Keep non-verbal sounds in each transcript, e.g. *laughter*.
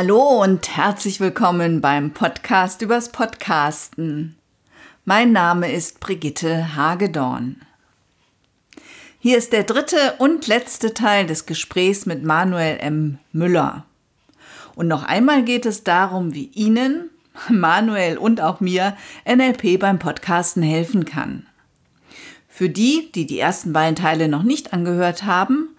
Hallo und herzlich willkommen beim Podcast übers Podcasten. Mein Name ist Brigitte Hagedorn. Hier ist der dritte und letzte Teil des Gesprächs mit Manuel M. Müller. Und noch einmal geht es darum, wie Ihnen, Manuel und auch mir NLP beim Podcasten helfen kann. Für die, die die ersten beiden Teile noch nicht angehört haben,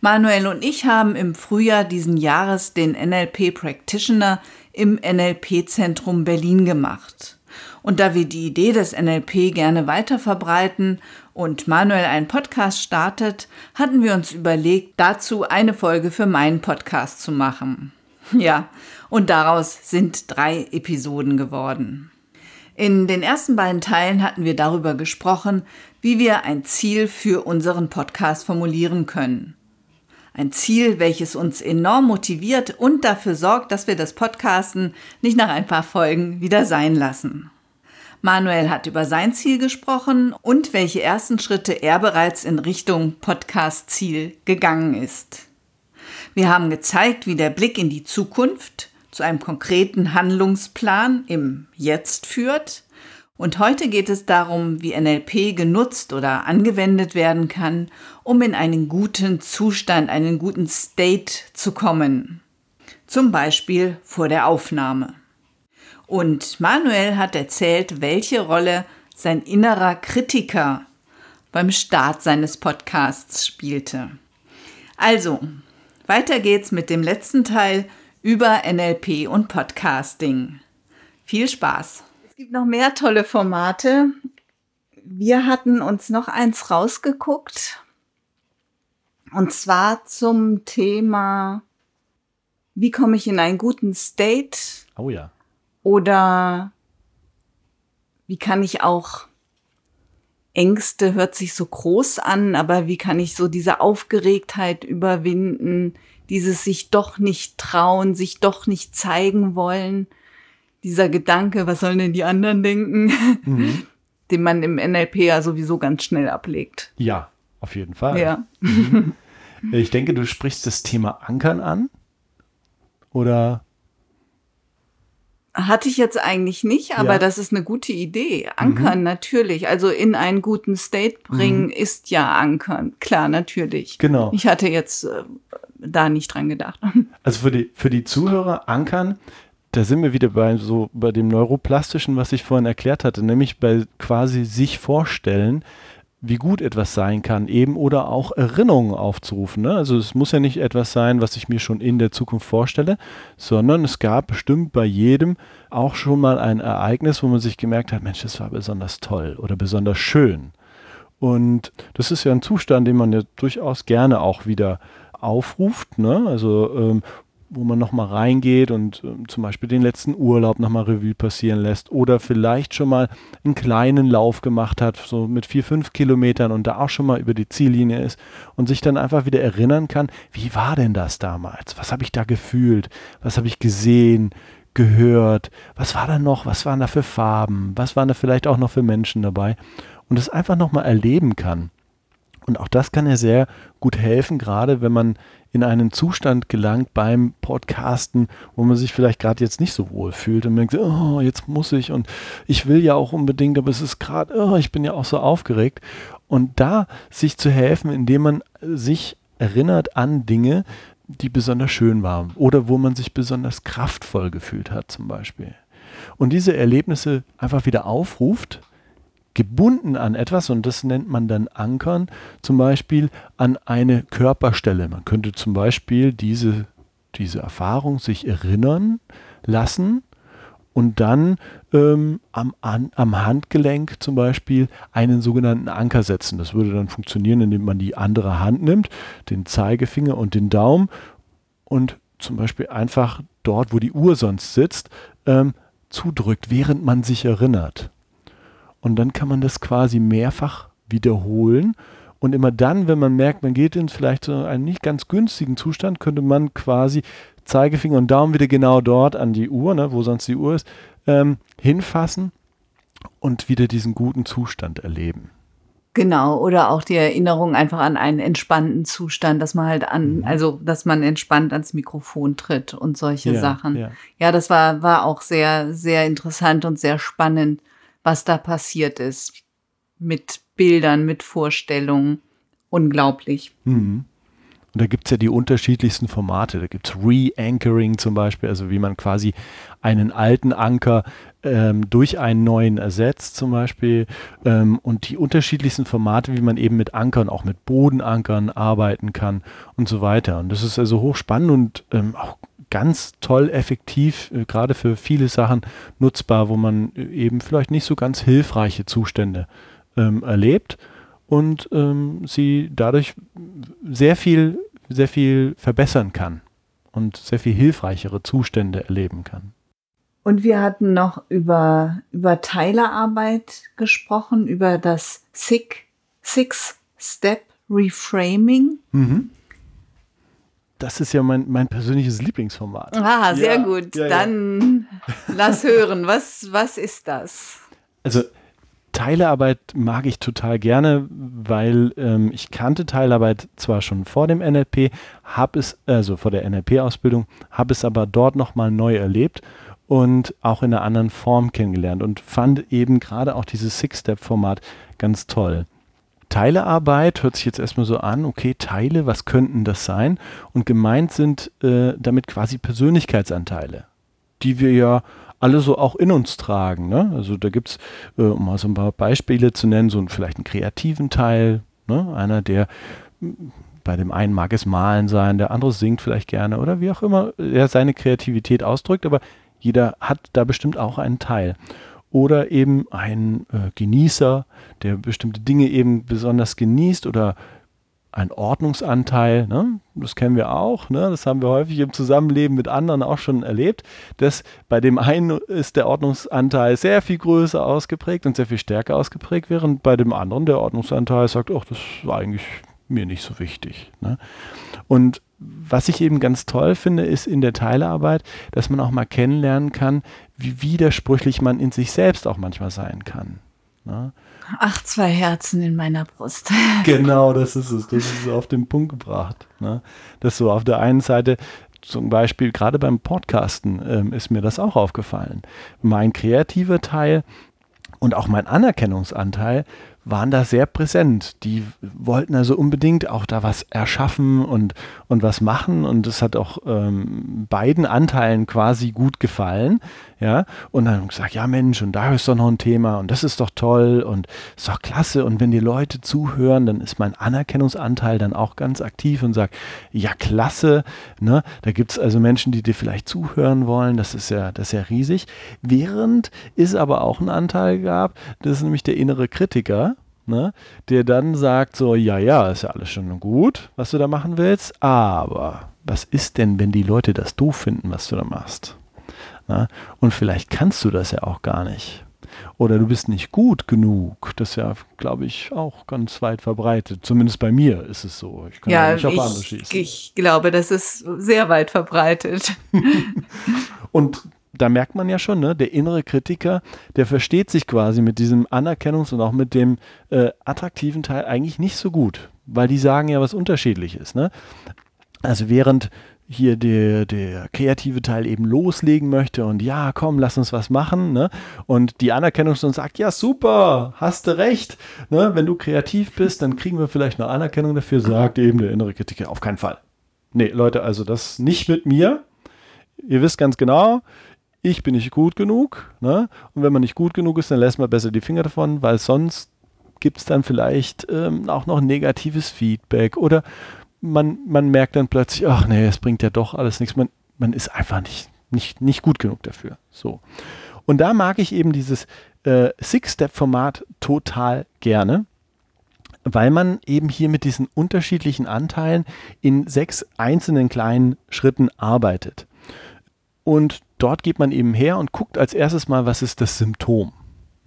Manuel und ich haben im Frühjahr diesen Jahres den NLP Practitioner im NLP Zentrum Berlin gemacht. Und da wir die Idee des NLP gerne weiter verbreiten und Manuel einen Podcast startet, hatten wir uns überlegt, dazu eine Folge für meinen Podcast zu machen. *laughs* Ja, und daraus sind drei Episoden geworden. In den ersten beiden Teilen hatten wir darüber gesprochen, wie wir ein Ziel für unseren Podcast formulieren können. Ein Ziel, welches uns enorm motiviert und dafür sorgt, dass wir das Podcasten nicht nach ein paar Folgen wieder sein lassen. Manuel hat über sein Ziel gesprochen und welche ersten Schritte er bereits in Richtung Podcast-Ziel gegangen ist. Wir haben gezeigt, wie der Blick in die Zukunft zu einem konkreten Handlungsplan im Jetzt führt und heute geht es darum, wie NLP genutzt oder angewendet werden kann, um in einen guten Zustand, einen guten State zu kommen. Zum Beispiel vor der Aufnahme. Und Manuel hat erzählt, welche Rolle sein innerer Kritiker beim Start seines Podcasts spielte. Also, weiter geht's mit dem letzten Teil über NLP und Podcasting. Viel Spaß! Es gibt noch mehr tolle Formate. Wir hatten uns noch eins rausgeguckt. Und zwar zum Thema, wie komme ich in einen guten State? Oh ja. Oder wie kann ich auch Ängste hört sich so groß an, aber wie kann ich so diese Aufgeregtheit überwinden, dieses sich doch nicht trauen, sich doch nicht zeigen wollen? Dieser Gedanke, was sollen denn die anderen denken, mhm. *laughs* den man im NLP ja sowieso ganz schnell ablegt. Ja, auf jeden Fall. Ja. Mhm. *laughs* Ich denke, du sprichst das Thema Ankern an. Oder? Hatte ich jetzt eigentlich nicht, aber ja. das ist eine gute Idee. Ankern mhm. natürlich. Also in einen guten State bringen mhm. ist ja Ankern. Klar, natürlich. Genau. Ich hatte jetzt äh, da nicht dran gedacht. *laughs* Also für die, für die Zuhörer, Ankern da sind wir wieder bei so bei dem neuroplastischen, was ich vorhin erklärt hatte, nämlich bei quasi sich vorstellen, wie gut etwas sein kann, eben oder auch Erinnerungen aufzurufen. Ne? Also es muss ja nicht etwas sein, was ich mir schon in der Zukunft vorstelle, sondern es gab bestimmt bei jedem auch schon mal ein Ereignis, wo man sich gemerkt hat, Mensch, das war besonders toll oder besonders schön. Und das ist ja ein Zustand, den man ja durchaus gerne auch wieder aufruft. Ne? Also ähm, wo man nochmal reingeht und äh, zum Beispiel den letzten Urlaub nochmal Revue passieren lässt oder vielleicht schon mal einen kleinen Lauf gemacht hat, so mit vier, fünf Kilometern und da auch schon mal über die Ziellinie ist und sich dann einfach wieder erinnern kann, wie war denn das damals? Was habe ich da gefühlt? Was habe ich gesehen? gehört, was war da noch, was waren da für Farben, was waren da vielleicht auch noch für Menschen dabei und es einfach nochmal erleben kann. Und auch das kann ja sehr gut helfen, gerade wenn man in einen Zustand gelangt beim Podcasten, wo man sich vielleicht gerade jetzt nicht so wohl fühlt und denkt, oh, jetzt muss ich und ich will ja auch unbedingt, aber es ist gerade, oh, ich bin ja auch so aufgeregt. Und da sich zu helfen, indem man sich erinnert an Dinge, die besonders schön waren oder wo man sich besonders kraftvoll gefühlt hat zum Beispiel. Und diese Erlebnisse einfach wieder aufruft, gebunden an etwas und das nennt man dann Ankern, zum Beispiel an eine Körperstelle. Man könnte zum Beispiel diese, diese Erfahrung sich erinnern lassen und dann ähm, am, an, am Handgelenk zum Beispiel einen sogenannten Anker setzen. Das würde dann funktionieren, indem man die andere Hand nimmt, den Zeigefinger und den Daumen und zum Beispiel einfach dort, wo die Uhr sonst sitzt, ähm, zudrückt, während man sich erinnert. Und dann kann man das quasi mehrfach wiederholen. Und immer dann, wenn man merkt, man geht in vielleicht so einen nicht ganz günstigen Zustand, könnte man quasi Zeigefinger und Daumen wieder genau dort an die Uhr, ne, wo sonst die Uhr ist, ähm, hinfassen und wieder diesen guten Zustand erleben. Genau, oder auch die Erinnerung einfach an einen entspannten Zustand, dass man halt an, mhm. also dass man entspannt ans Mikrofon tritt und solche ja, Sachen. Ja. ja, das war, war auch sehr, sehr interessant und sehr spannend, was da passiert ist. Mit Bildern, mit Vorstellungen. Unglaublich. Mhm. Und da gibt es ja die unterschiedlichsten Formate. Da gibt es Re-Anchoring zum Beispiel, also wie man quasi einen alten Anker ähm, durch einen neuen ersetzt zum Beispiel. Ähm, und die unterschiedlichsten Formate, wie man eben mit Ankern, auch mit Bodenankern arbeiten kann und so weiter. Und das ist also hochspannend und ähm, auch ganz toll effektiv, äh, gerade für viele Sachen nutzbar, wo man äh, eben vielleicht nicht so ganz hilfreiche Zustände ähm, erlebt und ähm, sie dadurch sehr viel, sehr viel verbessern kann und sehr viel hilfreichere Zustände erleben kann. Und wir hatten noch über, über Teilerarbeit gesprochen, über das Six-Step Reframing. Mhm. Das ist ja mein, mein persönliches Lieblingsformat. Ah, sehr ja, gut. Ja, Dann ja. lass hören. Was, was ist das? Also Teilarbeit mag ich total gerne, weil ähm, ich kannte Teilarbeit zwar schon vor dem NLP, habe es, also vor der NLP-Ausbildung, habe es aber dort nochmal neu erlebt und auch in einer anderen Form kennengelernt und fand eben gerade auch dieses Six-Step-Format ganz toll. Teilearbeit hört sich jetzt erstmal so an, okay, Teile, was könnten das sein? Und gemeint sind äh, damit quasi Persönlichkeitsanteile, die wir ja alle so auch in uns tragen. Ne? Also da gibt es, äh, um mal so ein paar Beispiele zu nennen, so einen, vielleicht einen kreativen Teil, ne? einer, der bei dem einen mag es malen sein, der andere singt vielleicht gerne oder wie auch immer er seine Kreativität ausdrückt, aber jeder hat da bestimmt auch einen Teil. Oder eben ein äh, Genießer, der bestimmte Dinge eben besonders genießt oder ein Ordnungsanteil, ne? das kennen wir auch, ne? das haben wir häufig im Zusammenleben mit anderen auch schon erlebt, dass bei dem einen ist der Ordnungsanteil sehr viel größer ausgeprägt und sehr viel stärker ausgeprägt, während bei dem anderen der Ordnungsanteil sagt, ach, das war eigentlich mir nicht so wichtig. Ne? Und was ich eben ganz toll finde, ist in der Teilearbeit, dass man auch mal kennenlernen kann, wie widersprüchlich man in sich selbst auch manchmal sein kann. Ne? Ach, zwei Herzen in meiner Brust. *laughs* Genau, das ist es. Das ist auf den Punkt gebracht. Ne? Das so auf der einen Seite, zum Beispiel gerade beim Podcasten ähm, ist mir das auch aufgefallen. Mein kreativer Teil und auch mein Anerkennungsanteil waren da sehr präsent. Die wollten also unbedingt auch da was erschaffen und, und was machen und es hat auch ähm, beiden Anteilen quasi gut gefallen. Ja, und dann gesagt, ja Mensch, und da ist doch noch ein Thema und das ist doch toll und ist doch klasse. Und wenn die Leute zuhören, dann ist mein Anerkennungsanteil dann auch ganz aktiv und sagt, ja klasse, ne? Da gibt es also Menschen, die dir vielleicht zuhören wollen, das ist ja, das ist ja riesig. Während es aber auch einen Anteil gab, das ist nämlich der innere Kritiker, ne, der dann sagt so, ja, ja, ist ja alles schon gut, was du da machen willst, aber was ist denn, wenn die Leute das doof finden, was du da machst? Na? Und vielleicht kannst du das ja auch gar nicht. Oder du bist nicht gut genug. Das ist ja, glaube ich, auch ganz weit verbreitet. Zumindest bei mir ist es so. Ich kann ja, ja nicht auf ich, andere schießen. Ich glaube, das ist sehr weit verbreitet. *laughs* und da merkt man ja schon, ne, der innere Kritiker, der versteht sich quasi mit diesem Anerkennungs- und auch mit dem äh, attraktiven Teil eigentlich nicht so gut, weil die sagen ja was Unterschiedliches. Ne? Also während hier der, der kreative Teil eben loslegen möchte und ja, komm, lass uns was machen. Ne? Und die Anerkennung schon sagt, ja, super, hast du recht. Ne? Wenn du kreativ bist, dann kriegen wir vielleicht noch Anerkennung dafür, sagt eben der innere Kritiker, auf keinen Fall. Nee, Leute, also das nicht mit mir. Ihr wisst ganz genau, ich bin nicht gut genug. Ne? Und wenn man nicht gut genug ist, dann lässt man besser die Finger davon, weil sonst gibt es dann vielleicht ähm, auch noch negatives Feedback oder man, man merkt dann plötzlich, ach nee, es bringt ja doch alles nichts. Man, man ist einfach nicht, nicht, nicht gut genug dafür. So. Und da mag ich eben dieses äh, Six-Step-Format total gerne, weil man eben hier mit diesen unterschiedlichen Anteilen in sechs einzelnen kleinen Schritten arbeitet. Und dort geht man eben her und guckt als erstes mal, was ist das Symptom.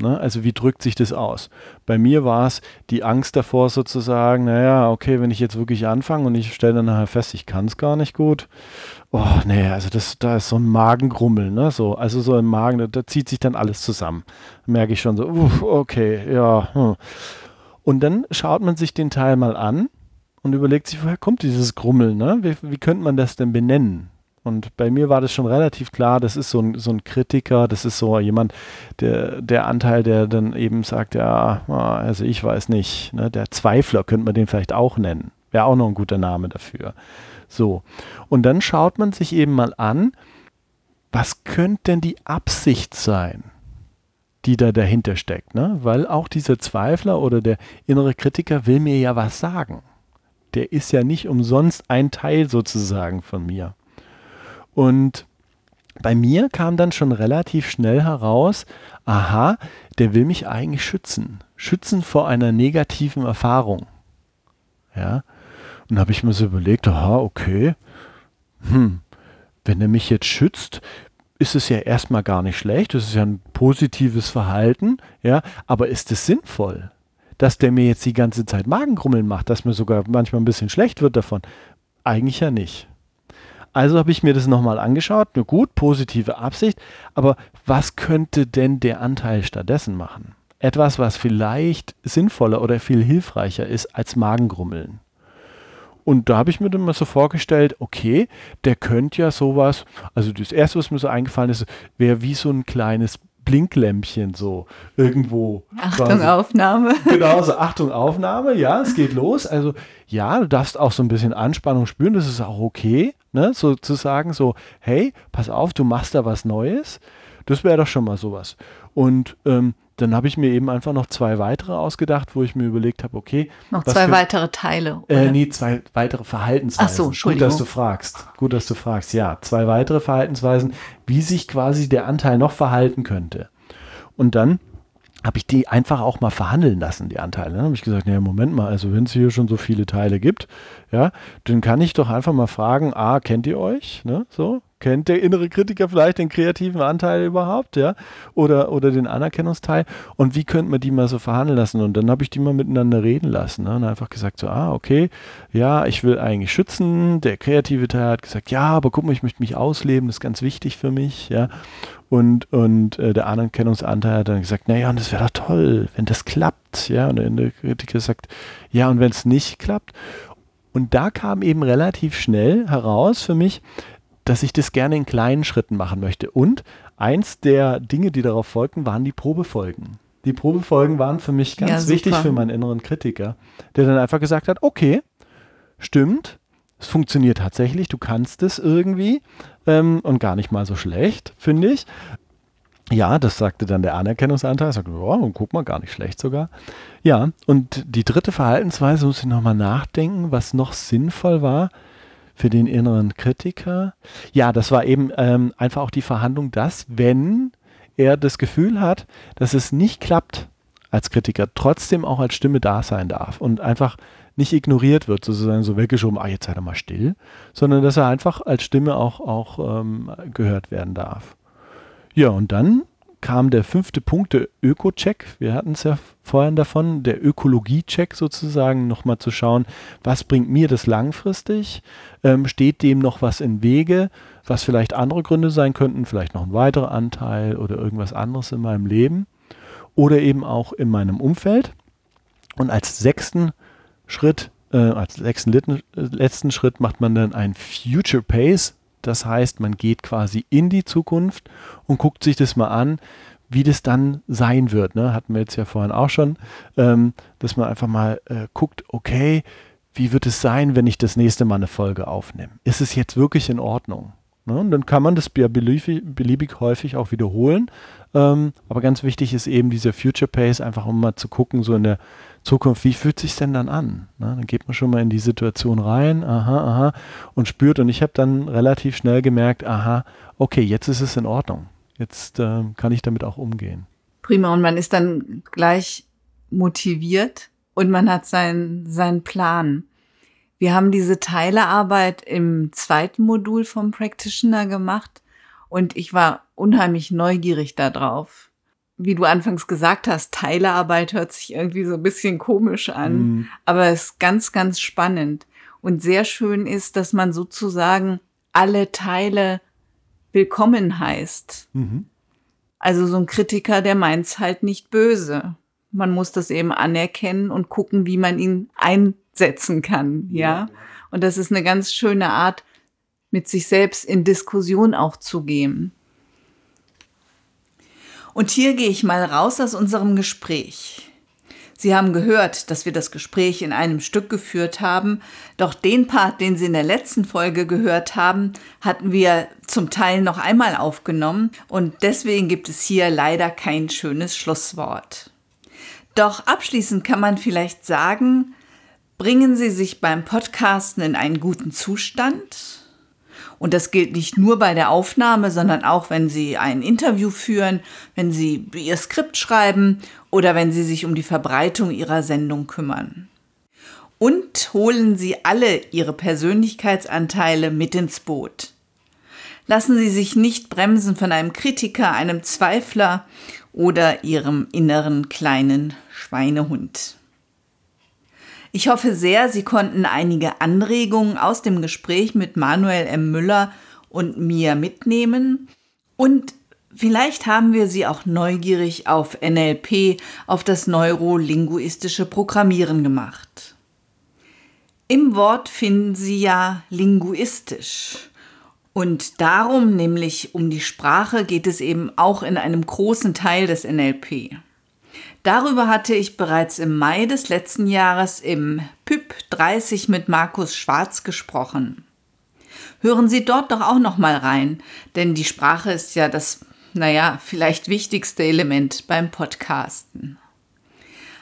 Ne? Also wie drückt sich das aus? Bei mir war es die Angst davor sozusagen, naja, okay, wenn ich jetzt wirklich anfange und ich stelle dann nachher fest, ich kann es gar nicht gut. Oh, nee, also das, da ist so ein Magengrummeln, ne? So, also so im Magen, da, da zieht sich dann alles zusammen. merke ich schon so, uff, okay, ja. Hm. Und dann schaut man sich den Teil mal an und überlegt sich, woher kommt dieses Grummeln? Ne? Wie, wie könnte man das denn benennen? Und bei mir war das schon relativ klar, das ist so ein, so ein Kritiker, das ist so jemand, der, der Anteil, der dann eben sagt, ja, ah, also ich weiß nicht, ne? der Zweifler könnte man den vielleicht auch nennen. Wäre auch noch ein guter Name dafür. So. Und dann schaut man sich eben mal an, was könnte denn die Absicht sein, die da dahinter steckt, ne? Weil auch dieser Zweifler oder der innere Kritiker will mir ja was sagen. Der ist ja nicht umsonst ein Teil sozusagen von mir. Und bei mir kam dann schon relativ schnell heraus, aha, der will mich eigentlich schützen. Schützen vor einer negativen Erfahrung. Ja. Und habe ich mir so überlegt, aha, okay, hm, wenn er mich jetzt schützt, ist es ja erstmal gar nicht schlecht, das ist ja ein positives Verhalten, ja, aber ist es sinnvoll, dass der mir jetzt die ganze Zeit Magengrummeln macht, dass mir sogar manchmal ein bisschen schlecht wird davon? Eigentlich ja nicht. Also habe ich mir das nochmal angeschaut. Nur gut, positive Absicht. Aber was könnte denn der Anteil stattdessen machen? Etwas, was vielleicht sinnvoller oder viel hilfreicher ist als Magengrummeln. Und da habe ich mir dann mal so vorgestellt, okay, der könnte ja sowas, also das erste, was mir so eingefallen ist, wäre wie so ein kleines Blinklämpchen so irgendwo. Achtung, quasi. Aufnahme. *laughs* Genau, so Achtung, Aufnahme, ja, es geht los. Also ja, du darfst auch so ein bisschen Anspannung spüren, das ist auch okay, ne? so zu sagen, so, hey, pass auf, du machst da was Neues. Das wäre doch schon mal sowas. Und ähm, dann habe ich mir eben einfach noch zwei weitere ausgedacht, wo ich mir überlegt habe, okay. Noch zwei für, weitere Teile. Oder? Äh, nee, zwei weitere Verhaltensweisen. Ach so, Entschuldigung. Gut, dass du fragst. Gut, dass du fragst. Ja, zwei weitere Verhaltensweisen, wie sich quasi der Anteil noch verhalten könnte. Und dann habe ich die einfach auch mal verhandeln lassen, die Anteile. Dann habe ich gesagt, naja, Moment mal, also wenn es hier schon so viele Teile gibt, ja, dann kann ich doch einfach mal fragen, ah, kennt ihr euch? Ne? So, Kennt der innere Kritiker vielleicht den kreativen Anteil überhaupt, ja? Oder, oder den Anerkennungsteil? Und wie könnte man die mal so verhandeln lassen? Und dann habe ich die mal miteinander reden lassen. Ne? Und einfach gesagt, so, ah, okay, ja, ich will eigentlich schützen. Der kreative Teil hat gesagt, ja, aber guck mal, ich möchte mich ausleben, das ist ganz wichtig für mich, ja. Und, und äh, der Anerkennungsanteil hat dann gesagt, naja, und das wäre doch toll, wenn das klappt, ja. Und der innere Kritiker sagt, ja, und wenn es nicht klappt. Und da kam eben relativ schnell heraus für mich, dass ich das gerne in kleinen Schritten machen möchte. Und eins der Dinge, die darauf folgten, waren die Probefolgen. Die Probefolgen waren für mich ganz ja, wichtig für meinen inneren Kritiker, der dann einfach gesagt hat, okay, stimmt, es funktioniert tatsächlich, du kannst es irgendwie ähm, und gar nicht mal so schlecht, finde ich. Ja, das sagte dann der Anerkennungsanteil, sagte, oh, guck mal, gar nicht schlecht sogar. Ja, und die dritte Verhaltensweise muss ich nochmal nachdenken, was noch sinnvoll war für den inneren Kritiker. Ja, das war eben ähm, einfach auch die Verhandlung, dass wenn er das Gefühl hat, dass es nicht klappt als Kritiker, trotzdem auch als Stimme da sein darf und einfach nicht ignoriert wird, sozusagen so weggeschoben, ah, jetzt sei er mal still, sondern dass er einfach als Stimme auch, auch ähm, gehört werden darf. Ja, und dann kam der fünfte Punkt, der Öko-Check. Wir hatten es ja vorhin davon, der Ökologie-Check sozusagen, nochmal zu schauen, was bringt mir das langfristig? Ähm, steht dem noch was im Wege, was vielleicht andere Gründe sein könnten, vielleicht noch ein weiterer Anteil oder irgendwas anderes in meinem Leben oder eben auch in meinem Umfeld. Und als sechsten Schritt, äh, als sechsten letzten Schritt macht man dann ein Future Pace das heißt, man geht quasi in die Zukunft und guckt sich das mal an, wie das dann sein wird. Ne? Hatten wir jetzt ja vorhin auch schon, ähm, dass man einfach mal äh, guckt, okay, wie wird es sein, wenn ich das nächste Mal eine Folge aufnehme? Ist es jetzt wirklich in Ordnung? Ne? Und dann kann man das ja beliebig, beliebig häufig auch wiederholen. Ähm, aber ganz wichtig ist eben dieser Future Pace, einfach um mal zu gucken, so in der Zukunft, wie fühlt sich denn dann an? Ne? Dann geht man schon mal in die Situation rein, aha, aha, und spürt. Und ich habe dann relativ schnell gemerkt, aha, okay, jetzt ist es in Ordnung. Jetzt äh, kann ich damit auch umgehen. Prima, und man ist dann gleich motiviert und man hat seinen, seinen Plan. Wir haben diese Teilearbeit im zweiten Modul vom Practitioner gemacht und ich war unheimlich neugierig darauf wie du anfangs gesagt hast, Teilearbeit hört sich irgendwie so ein bisschen komisch an, mhm. aber es ist ganz, ganz spannend. Und sehr schön ist, dass man sozusagen alle Teile willkommen heißt. Mhm. Also so ein Kritiker, der meint's halt nicht böse. man muss das eben anerkennen und gucken, wie man ihn einsetzen kann, ja. Und das ist eine ganz schöne Art, mit sich selbst in Diskussion auch zu gehen. Und hier gehe ich mal raus aus unserem Gespräch. Sie haben gehört, dass wir das Gespräch in einem Stück geführt haben, doch den Part, den Sie in der letzten Folge gehört haben, hatten wir zum Teil noch einmal aufgenommen und deswegen gibt es hier leider kein schönes Schlusswort. Doch abschließend kann man vielleicht sagen, bringen Sie sich beim Podcasten in einen guten Zustand, und das gilt nicht nur bei der Aufnahme, sondern auch, wenn Sie ein Interview führen, wenn Sie Ihr Skript schreiben oder wenn Sie sich um die Verbreitung Ihrer Sendung kümmern. Und holen Sie alle Ihre Persönlichkeitsanteile mit ins Boot. Lassen Sie sich nicht bremsen von einem Kritiker, einem Zweifler oder Ihrem inneren kleinen Schweinehund. Ich hoffe sehr, Sie konnten einige Anregungen aus dem Gespräch mit Manuel M. Müller und mir mitnehmen und vielleicht haben wir Sie auch neugierig auf NLP, auf das neurolinguistische Programmieren gemacht. Im Wort finden Sie ja linguistisch. Und darum, nämlich um die Sprache, geht es eben auch in einem großen Teil des NLP. Darüber hatte ich bereits im Mai des letzten Jahres im PYP 30 mit Markus Schwarz gesprochen. Hören Sie dort doch auch noch mal rein, denn die Sprache ist ja das, naja, vielleicht wichtigste Element beim Podcasten.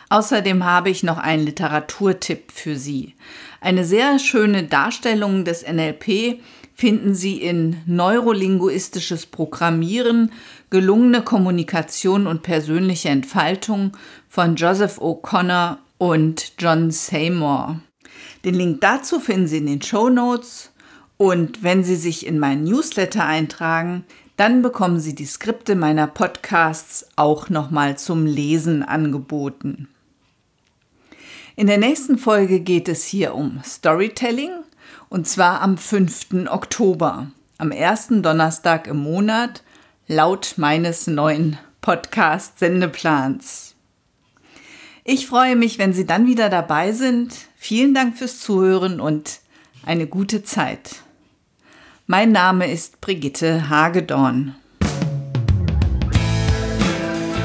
Außerdem habe ich noch einen Literaturtipp für Sie. Eine sehr schöne Darstellung des NLP finden Sie in Neurolinguistisches Programmieren, gelungene Kommunikation und persönliche Entfaltung von Joseph O'Connor und John Seymour. Den Link dazu finden Sie in den Show Notes und wenn Sie sich in meinen Newsletter eintragen, dann bekommen Sie die Skripte meiner Podcasts auch nochmal zum Lesen angeboten. In der nächsten Folge geht es hier um Storytelling und zwar am 5. Oktober, am ersten Donnerstag im Monat, laut meines neuen Podcast-Sendeplans. Ich freue mich, wenn Sie dann wieder dabei sind. Vielen Dank fürs Zuhören und eine gute Zeit. Mein Name ist Brigitte Hagedorn.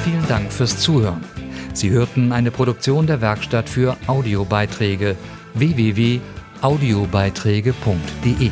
Vielen Dank fürs Zuhören. Sie hörten eine Produktion der Werkstatt für Audiobeiträge www audiobeiträge.de